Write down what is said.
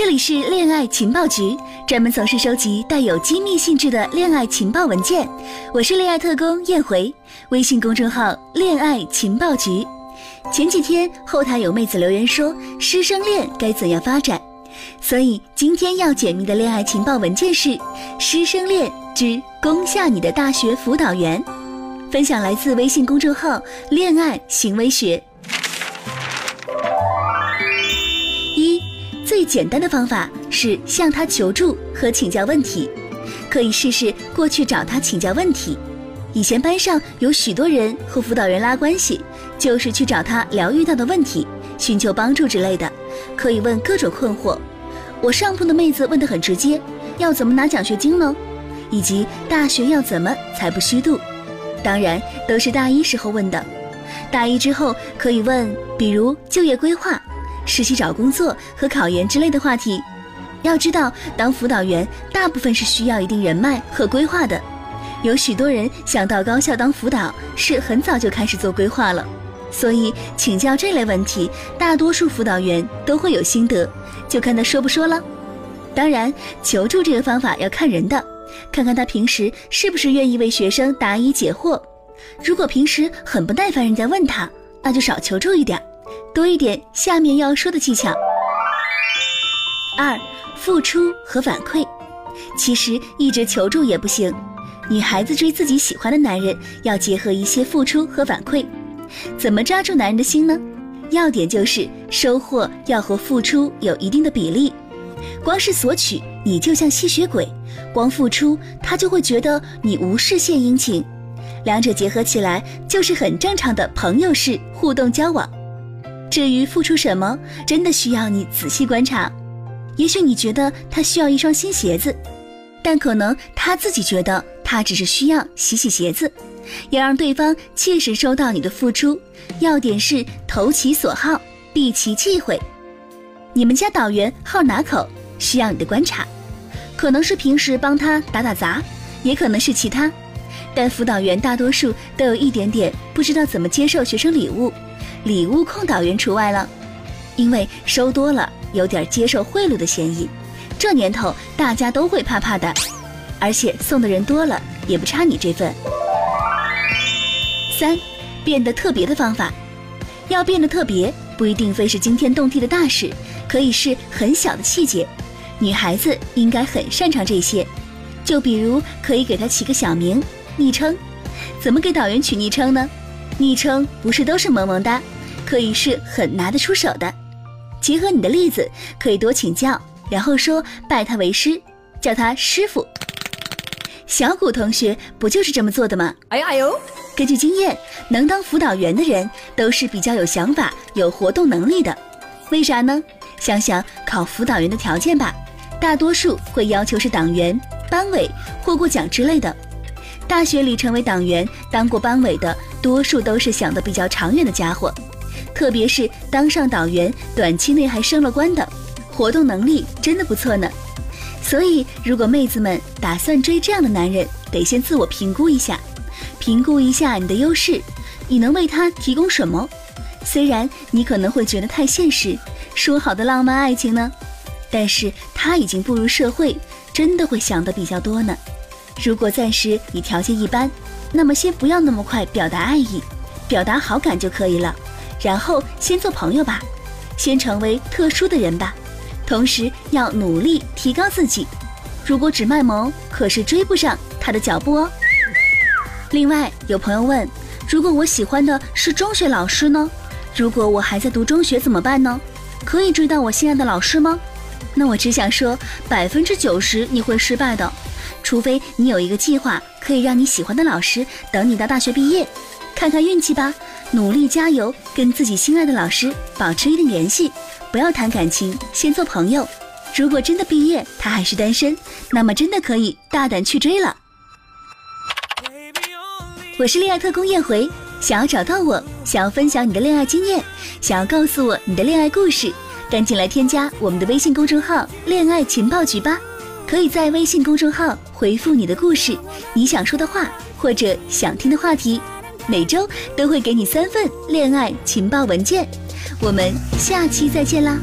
这里是恋爱情报局，专门从事收集带有机密性质的恋爱情报文件。我是恋爱特工燕回，微信公众号“恋爱情报局”。前几天后台有妹子留言说，师生恋该怎样发展？所以今天要解密的恋爱情报文件是《师生恋之攻下你的大学辅导员》，分享来自微信公众号“恋爱行为学”。简单的方法是向他求助和请教问题，可以试试过去找他请教问题。以前班上有许多人和辅导员拉关系，就是去找他聊遇到的问题，寻求帮助之类的，可以问各种困惑。我上铺的妹子问得很直接，要怎么拿奖学金呢？以及大学要怎么才不虚度？当然都是大一时候问的。大一之后可以问，比如就业规划、实习找工作和考研之类的话题。要知道，当辅导员大部分是需要一定人脉和规划的。有许多人想到高校当辅导，是很早就开始做规划了。所以请教这类问题，大多数辅导员都会有心得，就看他说不说了。当然，求助这个方法要看人的，看看他平时是不是愿意为学生答疑解惑。如果平时很不耐烦人家问他，那就少求助一点，多一点下面要说的技巧。二，付出和反馈，其实一直求助也不行。女孩子追自己喜欢的男人，要结合一些付出和反馈。怎么抓住男人的心呢？要点就是收获要和付出有一定的比例。光是索取，你就像吸血鬼；光付出，他就会觉得你无事献殷勤。两者结合起来，就是很正常的朋友式互动交往。至于付出什么，真的需要你仔细观察。也许你觉得他需要一双新鞋子，但可能他自己觉得他只是需要洗洗鞋子。要让对方切实收到你的付出，要点是投其所好，避其忌讳。你们家导员好哪口，需要你的观察，可能是平时帮他打打杂，也可能是其他。但辅导员大多数都有一点点不知道怎么接受学生礼物，礼物控导员除外了，因为收多了有点接受贿赂的嫌疑。这年头大家都会怕怕的，而且送的人多了也不差你这份。三，变得特别的方法，要变得特别，不一定非是惊天动地的大事，可以是很小的细节。女孩子应该很擅长这些，就比如可以给她起个小名、昵称。怎么给导员取昵称呢？昵称不是都是萌萌哒，可以是很拿得出手的。结合你的例子，可以多请教，然后说拜他为师，叫他师傅。小谷同学不就是这么做的吗？哎呦哎呦！根据经验，能当辅导员的人都是比较有想法、有活动能力的。为啥呢？想想考辅导员的条件吧，大多数会要求是党员、班委、获过奖之类的。大学里成为党员、当过班委的，多数都是想的比较长远的家伙。特别是当上党员，短期内还升了官的，活动能力真的不错呢。所以，如果妹子们打算追这样的男人，得先自我评估一下。评估一下你的优势，你能为他提供什么？虽然你可能会觉得太现实，说好的浪漫爱情呢？但是他已经步入社会，真的会想的比较多呢。如果暂时你条件一般，那么先不要那么快表达爱意，表达好感就可以了。然后先做朋友吧，先成为特殊的人吧。同时要努力提高自己。如果只卖萌，可是追不上他的脚步哦。另外，有朋友问：如果我喜欢的是中学老师呢？如果我还在读中学怎么办呢？可以追到我心爱的老师吗？那我只想说，百分之九十你会失败的，除非你有一个计划，可以让你喜欢的老师等你到大学毕业，看看运气吧，努力加油，跟自己心爱的老师保持一定联系，不要谈感情，先做朋友。如果真的毕业他还是单身，那么真的可以大胆去追了。我是恋爱特工叶回，想要找到我，想要分享你的恋爱经验，想要告诉我你的恋爱故事，赶紧来添加我们的微信公众号“恋爱情报局”吧。可以在微信公众号回复你的故事、你想说的话或者想听的话题，每周都会给你三份恋爱情报文件。我们下期再见啦！